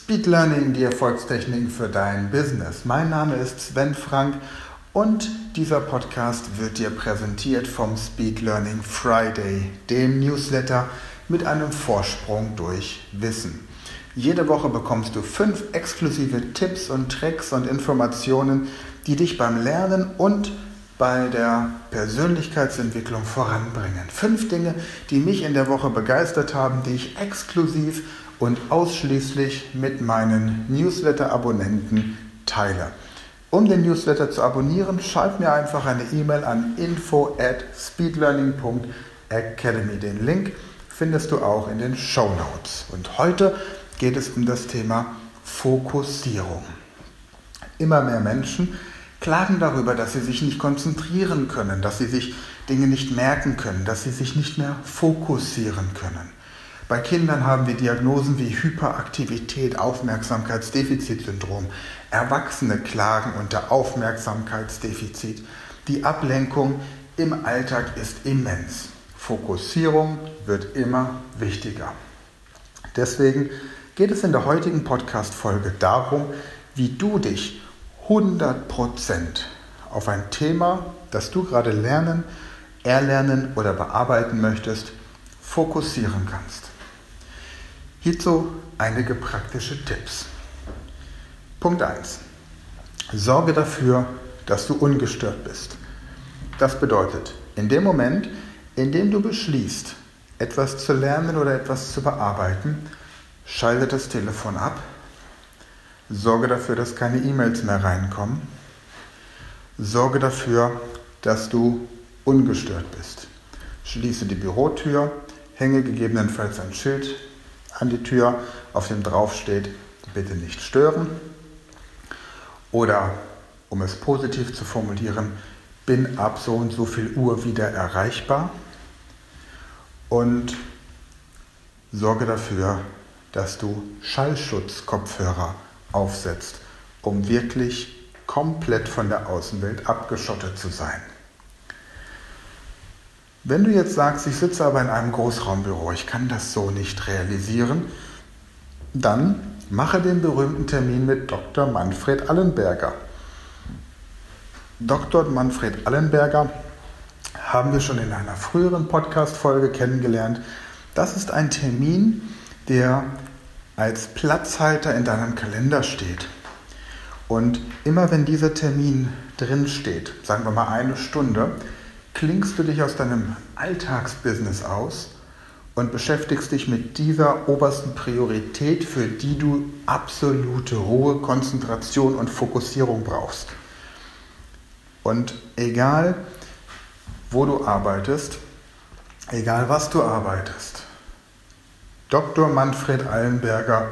Speed Learning, die Erfolgstechniken für dein Business. Mein Name ist Sven Frank und dieser Podcast wird dir präsentiert vom Speed Learning Friday, dem Newsletter mit einem Vorsprung durch Wissen. Jede Woche bekommst du fünf exklusive Tipps und Tricks und Informationen, die dich beim Lernen und bei der Persönlichkeitsentwicklung voranbringen. Fünf Dinge, die mich in der Woche begeistert haben, die ich exklusiv und ausschließlich mit meinen Newsletter-Abonnenten teile. Um den Newsletter zu abonnieren, schreib mir einfach eine E-Mail an info at speedlearning.academy. Den Link findest du auch in den Show Notes. Und heute geht es um das Thema Fokussierung. Immer mehr Menschen klagen darüber, dass sie sich nicht konzentrieren können, dass sie sich Dinge nicht merken können, dass sie sich nicht mehr fokussieren können. Bei Kindern haben wir Diagnosen wie Hyperaktivität, Aufmerksamkeitsdefizitsyndrom. Erwachsene klagen unter Aufmerksamkeitsdefizit. Die Ablenkung im Alltag ist immens. Fokussierung wird immer wichtiger. Deswegen geht es in der heutigen Podcast-Folge darum, wie du dich 100% auf ein Thema, das du gerade lernen, erlernen oder bearbeiten möchtest, fokussieren kannst. Hierzu einige praktische Tipps. Punkt 1. Sorge dafür, dass du ungestört bist. Das bedeutet, in dem Moment, in dem du beschließt, etwas zu lernen oder etwas zu bearbeiten, schalte das Telefon ab, sorge dafür, dass keine E-Mails mehr reinkommen, sorge dafür, dass du ungestört bist. Schließe die Bürotür, hänge gegebenenfalls ein Schild an die Tür, auf dem drauf steht, bitte nicht stören. Oder um es positiv zu formulieren, bin ab so und so viel Uhr wieder erreichbar und sorge dafür, dass du Schallschutzkopfhörer aufsetzt, um wirklich komplett von der Außenwelt abgeschottet zu sein. Wenn du jetzt sagst, ich sitze aber in einem Großraumbüro, ich kann das so nicht realisieren, dann mache den berühmten Termin mit Dr. Manfred Allenberger. Dr. Manfred Allenberger haben wir schon in einer früheren Podcast-Folge kennengelernt. Das ist ein Termin, der als Platzhalter in deinem Kalender steht. Und immer wenn dieser Termin drin steht, sagen wir mal eine Stunde, klingst du dich aus deinem Alltagsbusiness aus und beschäftigst dich mit dieser obersten Priorität, für die du absolute Ruhe, Konzentration und Fokussierung brauchst. Und egal, wo du arbeitest, egal was du arbeitest, Dr. Manfred Allenberger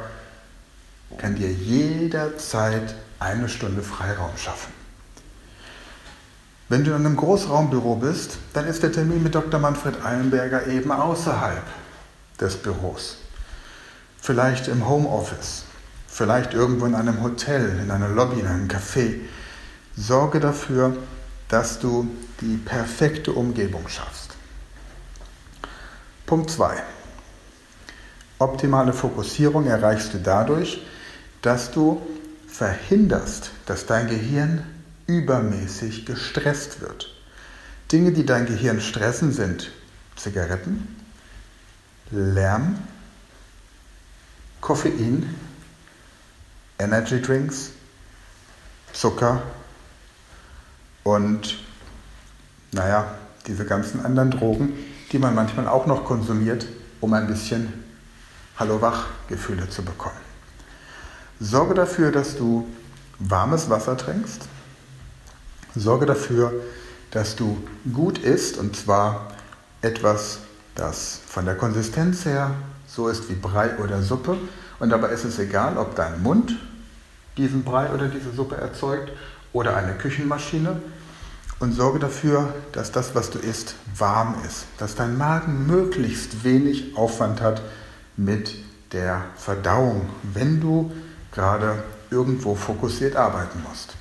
kann dir jederzeit eine Stunde Freiraum schaffen. Wenn du in einem Großraumbüro bist, dann ist der Termin mit Dr. Manfred Eilenberger eben außerhalb des Büros. Vielleicht im Homeoffice, vielleicht irgendwo in einem Hotel, in einer Lobby, in einem Café. Sorge dafür, dass du die perfekte Umgebung schaffst. Punkt 2. Optimale Fokussierung erreichst du dadurch, dass du verhinderst, dass dein Gehirn übermäßig gestresst wird. Dinge, die dein Gehirn stressen, sind Zigaretten, Lärm, Koffein, Energy Drinks, Zucker und naja, diese ganzen anderen Drogen, die man manchmal auch noch konsumiert, um ein bisschen Hallo-Wach-Gefühle zu bekommen. Sorge dafür, dass du warmes Wasser trinkst, Sorge dafür, dass du gut isst und zwar etwas, das von der Konsistenz her so ist wie Brei oder Suppe. Und dabei ist es egal, ob dein Mund diesen Brei oder diese Suppe erzeugt oder eine Küchenmaschine. Und sorge dafür, dass das, was du isst, warm ist. Dass dein Magen möglichst wenig Aufwand hat mit der Verdauung, wenn du gerade irgendwo fokussiert arbeiten musst.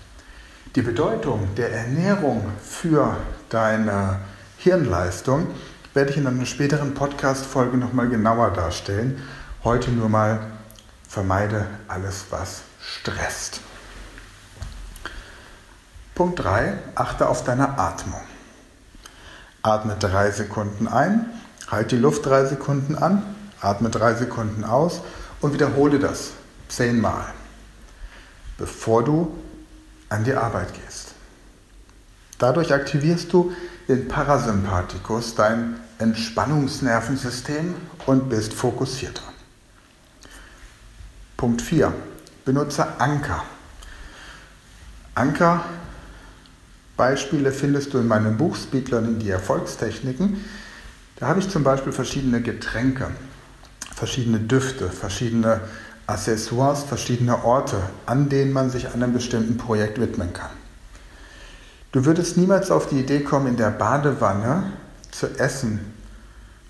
Die Bedeutung der Ernährung für deine Hirnleistung werde ich in einer späteren Podcast-Folge nochmal genauer darstellen. Heute nur mal Vermeide alles, was stresst. Punkt 3. Achte auf deine Atmung. Atme drei Sekunden ein, halt die Luft drei Sekunden an, atme drei Sekunden aus und wiederhole das zehnmal, bevor du an die Arbeit gehst. Dadurch aktivierst du den Parasympathikus, dein Entspannungsnervensystem und bist fokussierter. Punkt 4. Benutze Anker. Anker Beispiele findest du in meinem Buch Speed Learning die Erfolgstechniken. Da habe ich zum Beispiel verschiedene Getränke, verschiedene Düfte, verschiedene Accessoires, verschiedene Orte, an denen man sich einem bestimmten Projekt widmen kann. Du würdest niemals auf die Idee kommen, in der Badewanne zu essen,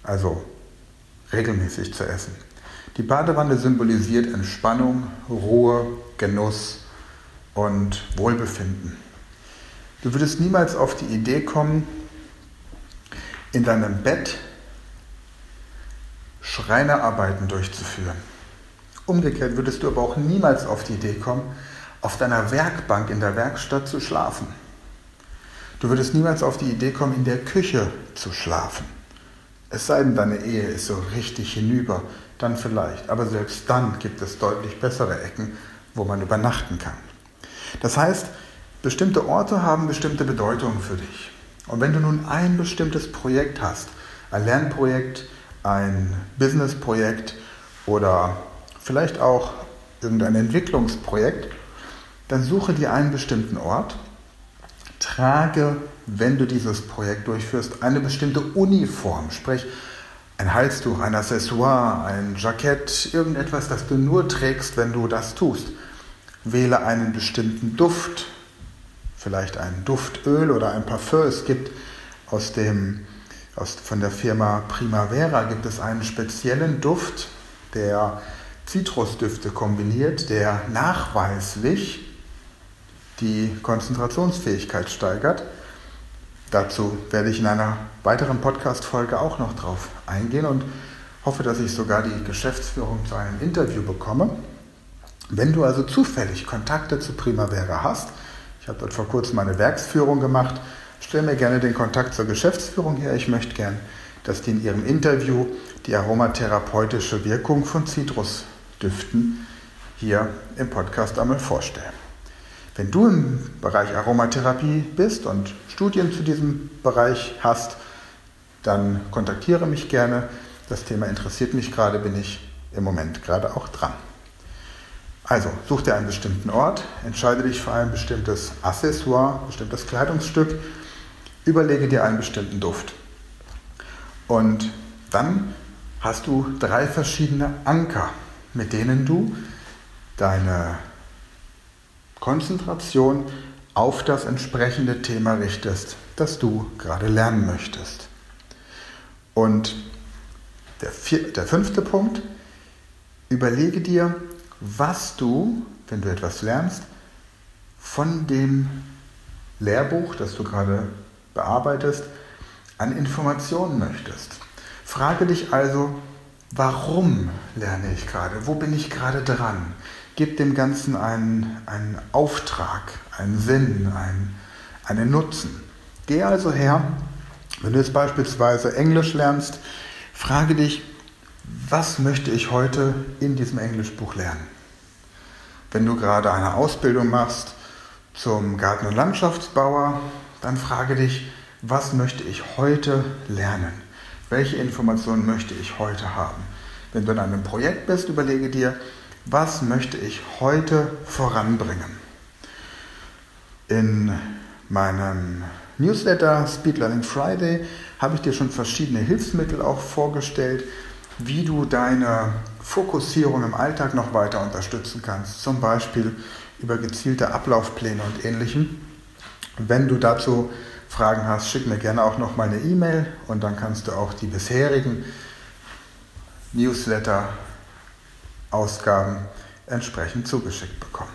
also regelmäßig zu essen. Die Badewanne symbolisiert Entspannung, Ruhe, Genuss und Wohlbefinden. Du würdest niemals auf die Idee kommen, in deinem Bett Schreinerarbeiten durchzuführen. Umgekehrt würdest du aber auch niemals auf die Idee kommen, auf deiner Werkbank in der Werkstatt zu schlafen. Du würdest niemals auf die Idee kommen, in der Küche zu schlafen. Es sei denn, deine Ehe ist so richtig hinüber, dann vielleicht. Aber selbst dann gibt es deutlich bessere Ecken, wo man übernachten kann. Das heißt, Bestimmte Orte haben bestimmte Bedeutungen für dich. Und wenn du nun ein bestimmtes Projekt hast, ein Lernprojekt, ein Businessprojekt oder vielleicht auch irgendein Entwicklungsprojekt, dann suche dir einen bestimmten Ort, trage, wenn du dieses Projekt durchführst, eine bestimmte Uniform, sprich ein Halstuch, ein Accessoire, ein Jackett, irgendetwas, das du nur trägst, wenn du das tust. Wähle einen bestimmten Duft, vielleicht ein Duftöl oder ein Parfum. Es gibt aus dem, aus, von der Firma Primavera gibt es einen speziellen Duft, der Zitrusdüfte kombiniert, der nachweislich die Konzentrationsfähigkeit steigert. Dazu werde ich in einer weiteren Podcast-Folge auch noch drauf eingehen und hoffe, dass ich sogar die Geschäftsführung zu einem Interview bekomme. Wenn du also zufällig Kontakte zu Primavera hast, ich habe dort vor kurzem eine Werksführung gemacht. Stell mir gerne den Kontakt zur Geschäftsführung her. Ich möchte gern, dass die in ihrem Interview die aromatherapeutische Wirkung von Zitrusdüften hier im Podcast einmal vorstellen. Wenn du im Bereich Aromatherapie bist und Studien zu diesem Bereich hast, dann kontaktiere mich gerne. Das Thema interessiert mich gerade, bin ich im Moment gerade auch dran. Also such dir einen bestimmten Ort, entscheide dich für ein bestimmtes Accessoire, bestimmtes Kleidungsstück, überlege dir einen bestimmten Duft. Und dann hast du drei verschiedene Anker, mit denen du deine Konzentration auf das entsprechende Thema richtest, das du gerade lernen möchtest. Und der, vier, der fünfte Punkt, überlege dir, was du, wenn du etwas lernst, von dem Lehrbuch, das du gerade bearbeitest, an Informationen möchtest. Frage dich also, warum lerne ich gerade? Wo bin ich gerade dran? Gib dem Ganzen einen, einen Auftrag, einen Sinn, einen, einen Nutzen. Geh also her, wenn du jetzt beispielsweise Englisch lernst, frage dich, was möchte ich heute in diesem Englischbuch lernen? Wenn du gerade eine Ausbildung machst zum Garten- und Landschaftsbauer, dann frage dich, was möchte ich heute lernen? Welche Informationen möchte ich heute haben? Wenn du in einem Projekt bist, überlege dir, was möchte ich heute voranbringen? In meinem Newsletter Speed Learning Friday habe ich dir schon verschiedene Hilfsmittel auch vorgestellt, wie du deine Fokussierung im Alltag noch weiter unterstützen kannst, zum Beispiel über gezielte Ablaufpläne und ähnlichem. Wenn du dazu Fragen hast, schick mir gerne auch noch mal eine E-Mail und dann kannst du auch die bisherigen Newsletter-Ausgaben entsprechend zugeschickt bekommen.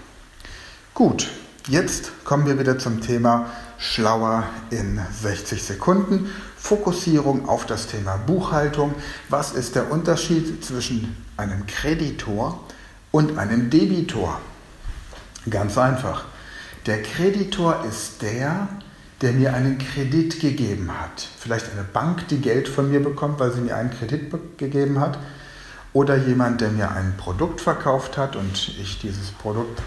Gut, jetzt kommen wir wieder zum Thema Schlauer in 60 Sekunden. Fokussierung auf das Thema Buchhaltung. Was ist der Unterschied zwischen einem Kreditor und einem Debitor. Ganz einfach. Der Kreditor ist der, der mir einen Kredit gegeben hat. Vielleicht eine Bank, die Geld von mir bekommt, weil sie mir einen Kredit gegeben hat. Oder jemand, der mir ein Produkt verkauft hat und ich dieses Produkt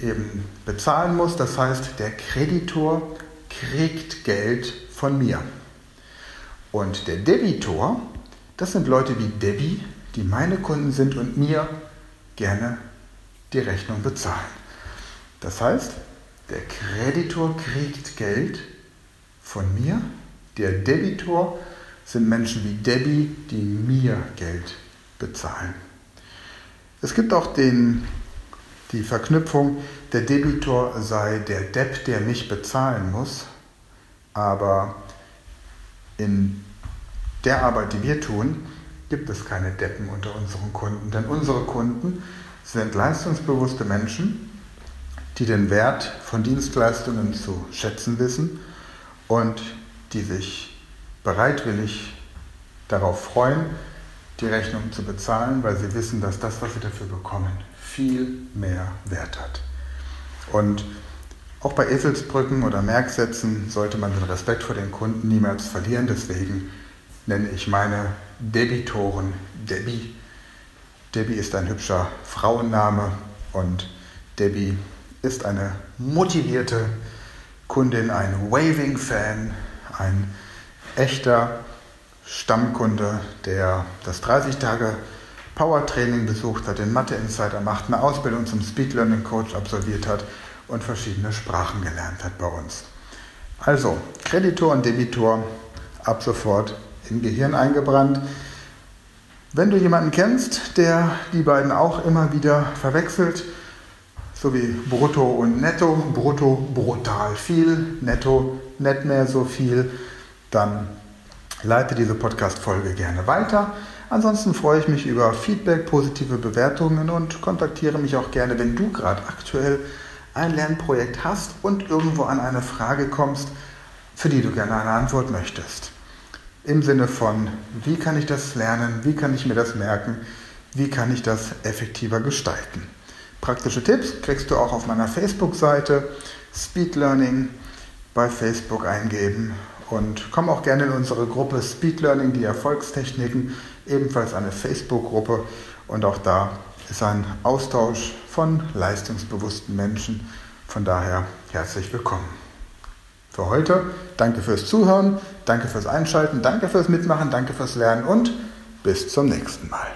eben bezahlen muss. Das heißt, der Kreditor kriegt Geld von mir. Und der Debitor, das sind Leute wie Debbie, die meine Kunden sind und mir gerne die Rechnung bezahlen. Das heißt, der Kreditor kriegt Geld von mir, der Debitor sind Menschen wie Debbie, die mir Geld bezahlen. Es gibt auch den, die Verknüpfung, der Debitor sei der Depp, der mich bezahlen muss, aber in der Arbeit, die wir tun, gibt es keine Deppen unter unseren Kunden, denn unsere Kunden sind leistungsbewusste Menschen, die den Wert von Dienstleistungen zu schätzen wissen und die sich bereitwillig darauf freuen, die Rechnung zu bezahlen, weil sie wissen, dass das, was sie dafür bekommen, viel mehr Wert hat. Und auch bei Eselsbrücken oder Merksätzen sollte man den Respekt vor den Kunden niemals verlieren. Deswegen nenne ich meine Debitoren Debbie. Debbie ist ein hübscher Frauenname und Debbie ist eine motivierte Kundin, ein Waving-Fan, ein echter Stammkunde, der das 30 Tage Power Training besucht hat, den Mathe Insider macht, eine Ausbildung zum Speed Learning Coach absolviert hat und verschiedene Sprachen gelernt hat bei uns. Also, Kreditor und Debitor ab sofort im Gehirn eingebrannt. Wenn du jemanden kennst, der die beiden auch immer wieder verwechselt, so wie Brutto und Netto, Brutto brutal viel, Netto nicht mehr so viel, dann leite diese Podcast-Folge gerne weiter. Ansonsten freue ich mich über Feedback, positive Bewertungen und kontaktiere mich auch gerne, wenn du gerade aktuell ein Lernprojekt hast und irgendwo an eine Frage kommst, für die du gerne eine Antwort möchtest. Im Sinne von, wie kann ich das lernen, wie kann ich mir das merken, wie kann ich das effektiver gestalten. Praktische Tipps kriegst du auch auf meiner Facebook-Seite Speed Learning bei Facebook eingeben und komm auch gerne in unsere Gruppe Speed Learning, die Erfolgstechniken, ebenfalls eine Facebook-Gruppe und auch da ist ein Austausch von leistungsbewussten Menschen. Von daher herzlich willkommen. Für heute danke fürs Zuhören, danke fürs Einschalten, danke fürs Mitmachen, danke fürs Lernen und bis zum nächsten Mal.